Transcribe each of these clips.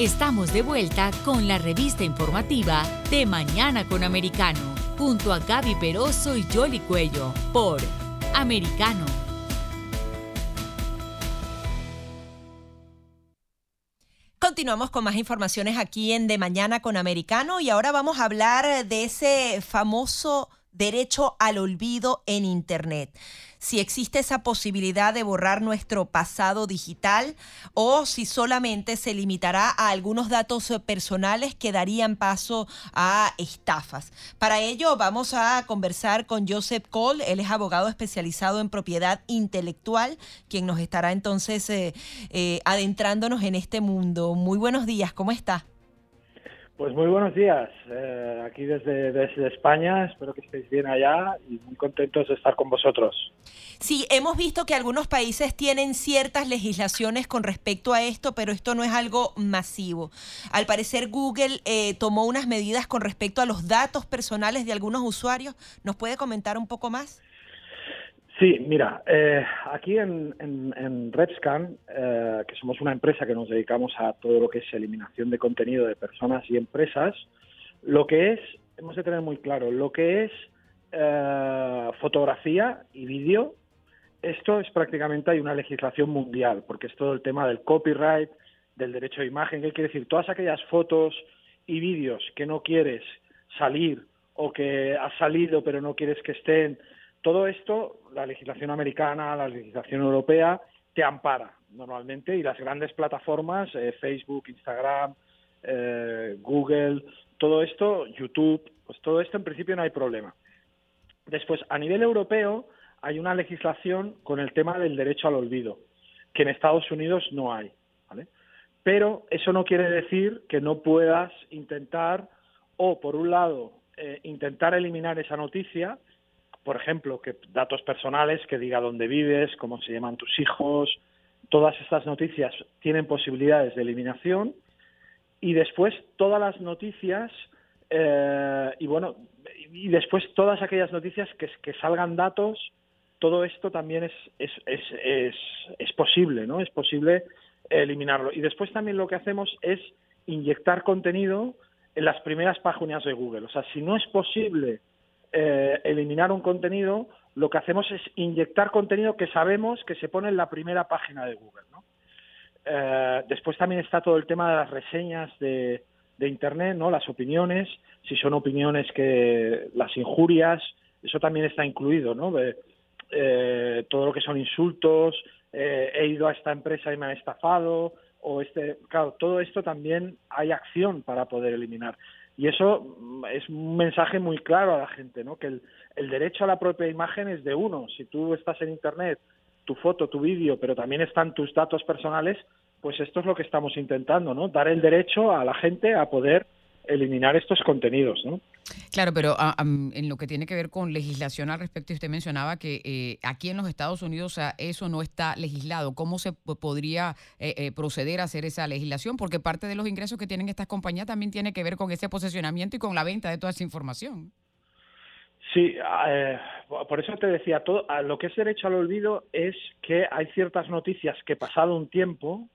Estamos de vuelta con la revista informativa de Mañana con Americano, junto a Gaby Peroso y Jolly Cuello, por Americano. Continuamos con más informaciones aquí en De Mañana con Americano y ahora vamos a hablar de ese famoso derecho al olvido en Internet si existe esa posibilidad de borrar nuestro pasado digital o si solamente se limitará a algunos datos personales que darían paso a estafas. Para ello vamos a conversar con Joseph Cole, él es abogado especializado en propiedad intelectual, quien nos estará entonces eh, eh, adentrándonos en este mundo. Muy buenos días, ¿cómo está? Pues muy buenos días, eh, aquí desde, desde, España, espero que estéis bien allá y muy contentos de estar con vosotros. Sí, hemos visto que algunos países tienen ciertas legislaciones con respecto a esto, pero esto no es algo masivo. Al parecer Google eh, tomó unas medidas con respecto a los datos personales de algunos usuarios. ¿Nos puede comentar un poco más? Sí, mira, eh, aquí en, en, RedScan, eh, que somos una empresa que nos dedicamos a todo lo que es eliminación de contenido de personas y empresas, lo que es, hemos de tener muy claro, lo que es eh, fotografía y vídeo, esto es prácticamente, hay una legislación mundial, porque es todo el tema del copyright, del derecho de imagen, ¿qué quiere decir? Todas aquellas fotos y vídeos que no quieres salir o que has salido pero no quieres que estén todo esto, la legislación americana, la legislación europea, te ampara normalmente y las grandes plataformas, eh, Facebook, Instagram, eh, Google, todo esto, YouTube, pues todo esto en principio no hay problema. Después, a nivel europeo, hay una legislación con el tema del derecho al olvido, que en Estados Unidos no hay. ¿vale? Pero eso no quiere decir que no puedas intentar, o por un lado, eh, intentar eliminar esa noticia, por ejemplo, que datos personales, que diga dónde vives, cómo se llaman tus hijos, todas estas noticias tienen posibilidades de eliminación y después todas las noticias eh, y bueno y después todas aquellas noticias que, que salgan datos todo esto también es es, es, es, es posible no es posible eliminarlo. Y después también lo que hacemos es inyectar contenido en las primeras páginas de Google. O sea si no es posible eh, eliminar un contenido, lo que hacemos es inyectar contenido que sabemos que se pone en la primera página de Google. ¿no? Eh, después también está todo el tema de las reseñas de, Internet, ¿no? las opiniones, si son opiniones que las injurias, eso también está incluido, ¿no? Eh, todo lo que son insultos, he ido a esta empresa y me han estafado, o este, claro, todo esto también hay acción para poder eliminar. Y eso mm, es un mensaje muy claro a la gente, ¿no? Que el, derecho a la propia imagen es de uno. Si tú estás en Internet, tu foto, tu vídeo, pero también están tus datos personales, pues esto es lo que estamos intentando, ¿no? Dar el derecho a la gente a poder eliminar estos contenidos, ¿no? Claro, pero ah, en lo que tiene que ver con legislación al respecto, usted mencionaba que eh, aquí en los Estados Unidos eso no está legislado. ¿Cómo se podría eh, eh, proceder a hacer esa legislación? Porque parte de los ingresos que tienen estas compañías también tiene que ver con ese posicionamiento y con la venta de toda esa información. Sí, por eso te decía, todo, lo que es derecho al olvido es que hay ciertas noticias que pasado un tiempo,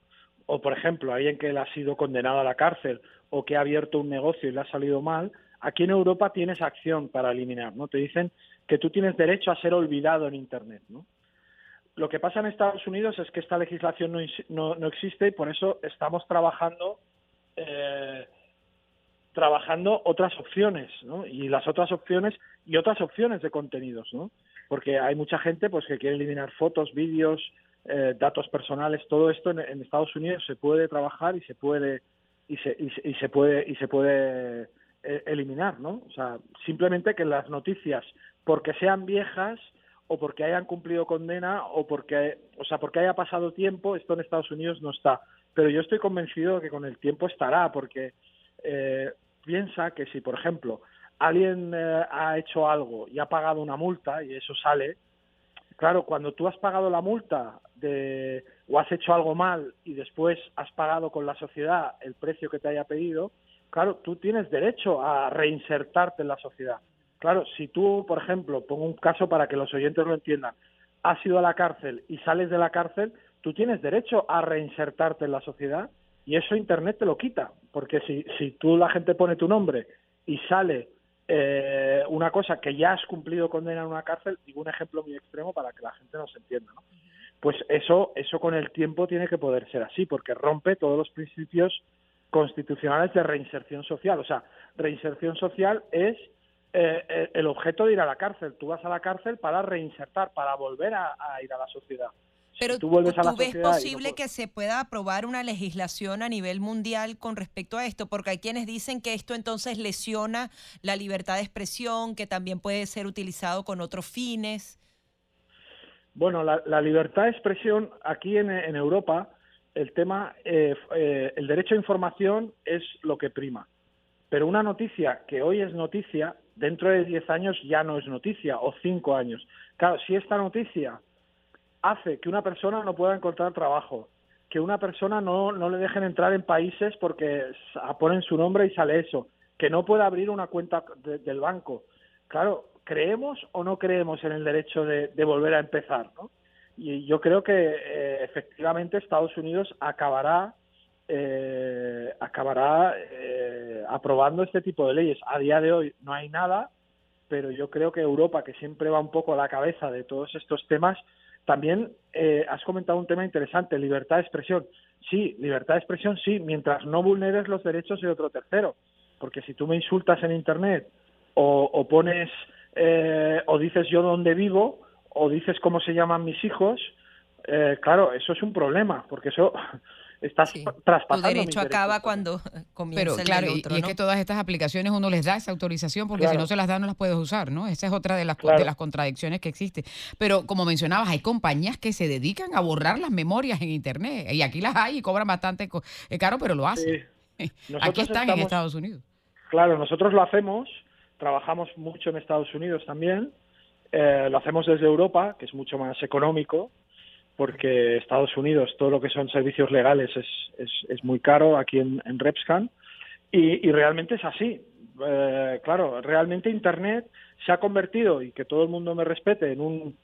o por ejemplo, alguien que ha sido condenado a la cárcel o que ha abierto un negocio y le ha salido mal, aquí en Europa tienes acción para eliminar, ¿no? Te dicen que tú tienes derecho a ser olvidado en Internet, ¿no? Lo que pasa en Estados Unidos es que esta legislación no, no, existe y por eso estamos trabajando eh, trabajando otras opciones, ¿no? Y las otras opciones y otras opciones de contenidos, ¿no? Porque hay mucha gente pues que quiere eliminar fotos, vídeos, eh, datos personales, todo esto en, Estados Unidos se puede trabajar y se puede y se, y se puede y se puede eh, eliminar, ¿no? O sea, simplemente que las noticias, porque sean viejas o porque hayan cumplido condena o porque, o sea, porque haya pasado tiempo, esto en Estados Unidos no está. pero yo estoy convencido de que con el tiempo estará, porque eh, piensa que si, por ejemplo, alguien eh, ha hecho algo y ha pagado una multa y eso sale, claro, cuando tú has pagado la multa de, o has hecho algo mal y después has pagado con la sociedad el precio que te haya pedido, claro, tú tienes derecho a reinsertarte en la sociedad. Claro, si tú, por ejemplo, pongo un caso para que los oyentes lo entiendan, has ido a la cárcel y sales de la cárcel, tú tienes derecho a reinsertarte en la sociedad y eso Internet te lo quita, porque si, si tú la gente pone tu nombre y sale eh, una cosa que ya has cumplido condena en una cárcel, digo un ejemplo muy extremo para que la gente nos entienda, ¿no? Pues eso, eso con el tiempo tiene que poder ser así, porque rompe todos los principios constitucionales de reinserción social. O sea, reinserción social es eh, eh, el objeto de ir a la cárcel. Tú vas a la cárcel para reinsertar, para volver a, ir a la sociedad. Pero tú, vuelves a la ves posible que se pueda aprobar una legislación a nivel mundial con respecto a esto, porque hay quienes dicen que esto entonces lesiona la libertad de expresión, que también puede ser utilizado con otros fines. Bueno, la, libertad de expresión aquí en, Europa, el tema, eh, el derecho a información es lo que prima. Pero una noticia que hoy es noticia dentro de 10 años ya no es noticia, o 5 años. Claro, si esta noticia hace que una persona no pueda encontrar trabajo, que una persona no, no le dejen entrar en países porque ponen su nombre y sale eso, que no pueda abrir una cuenta del banco. Claro, ¿creemos o no creemos en el derecho de, volver a empezar? ¿no? Y yo creo que eh, efectivamente Estados Unidos acabará eh, acabará eh, aprobando este tipo de leyes. A día de hoy no hay nada, pero yo creo que Europa, que siempre va un poco a la cabeza de todos estos temas, también eh, has comentado un tema interesante, libertad de expresión. Sí, libertad de expresión, sí, mientras no vulneres los derechos de otro tercero. Porque si tú me insultas en Internet o, o pones eh, o dices yo dónde vivo o dices cómo se llaman mis hijos, eh, claro, eso es un problema, porque eso estás traspasando. Tu derecho acaba cuando comienza Pero, claro, y, es que todas estas aplicaciones uno les da esa autorización porque si no se las da no las puedes usar, ¿no? Esa es otra de las, de las contradicciones que existe. Pero como mencionabas, hay compañías que se dedican a borrar las memorias en Internet y aquí las hay y cobran bastante eh, caro, pero lo hacen. Aquí están en Estados Unidos. Claro, nosotros lo hacemos, trabajamos mucho en Estados Unidos también, eh, lo hacemos desde Europa, que es mucho más económico, porque Estados Unidos todo lo que son servicios legales es, es, es muy caro aquí en, en Repscan y, y, realmente es así. Eh, claro, realmente Internet se ha convertido, y que todo el mundo me respete, en un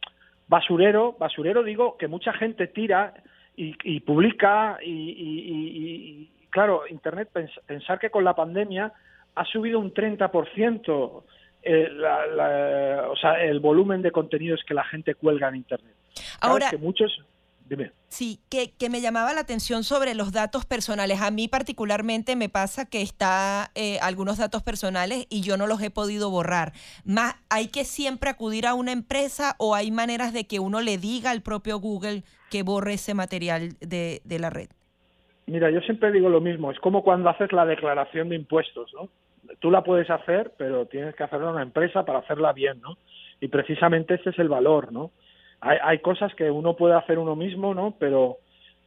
basurero. Basurero digo que mucha gente tira y, y publica y, y, claro, Internet, pensar que con la pandemia ha subido un 30% eh, la, la, o sea, el volumen de contenidos que la gente cuelga en Internet. Ahora, que muchos, dime. Sí, que, que, me llamaba la atención sobre los datos personales. A mí particularmente me pasa que está eh, algunos datos personales y yo no los he podido borrar. Más, ¿Hay que siempre acudir a una empresa o hay maneras de que uno le diga al propio Google que borre ese material de, de la red? Mira, yo siempre digo lo mismo. Es como cuando haces la declaración de impuestos, ¿no? Tú la puedes hacer, pero tienes que hacerla una empresa para hacerla bien, ¿no? Y precisamente ese es el valor, ¿no? hay, hay cosas que uno puede hacer uno mismo, ¿no? Pero,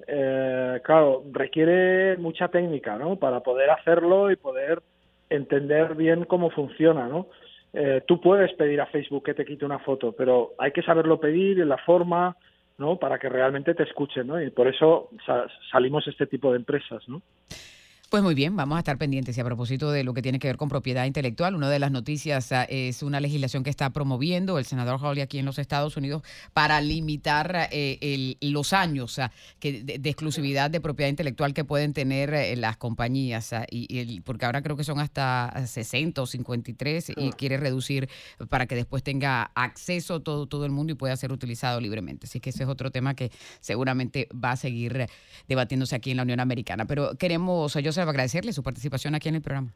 eh, claro, requiere mucha técnica, ¿no? Para poder hacerlo y poder entender bien cómo funciona, ¿no? Eh, tú puedes pedir a Facebook que te quite una foto, pero hay que saberlo pedir en la forma, ¿no? Para que realmente te escuchen, ¿no? Y por eso salimos este tipo de empresas, ¿no? Pues muy bien, vamos a estar pendientes. Y a propósito de lo que tiene que ver con propiedad intelectual, una de las noticias ah, es una legislación que está promoviendo el senador Hawley aquí en los Estados Unidos para limitar eh, los años ah, que, de, exclusividad de propiedad intelectual que pueden tener eh, las compañías. Ah, y, porque ahora creo que son hasta 60 o 53 y quiere reducir para que después tenga acceso todo, todo el mundo y pueda ser utilizado libremente. Así que ese es otro tema que seguramente va a seguir debatiéndose aquí en la Unión Americana. Pero queremos, yo agradecerle su participación aquí en el programa.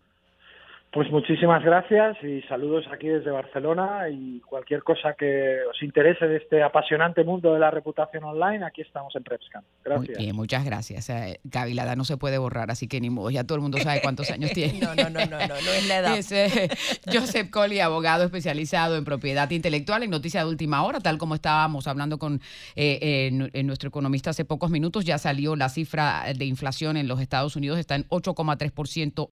Pues muchísimas gracias y saludos aquí desde Barcelona y cualquier cosa que os interese de este apasionante mundo de la reputación online, aquí estamos en PrepScan. Gracias. Muy bien, muchas gracias. Eh, Gaby, la edad no se puede borrar, así que ni modo, ya todo el mundo sabe cuántos años tiene. no, no, no, no, no, no es la edad. Es, eh, Joseph Coley, abogado especializado en propiedad intelectual en Noticias de Última Hora, tal como estábamos hablando con eh, nuestro economista hace pocos minutos, ya salió la cifra de inflación en los Estados Unidos, está en 8,3%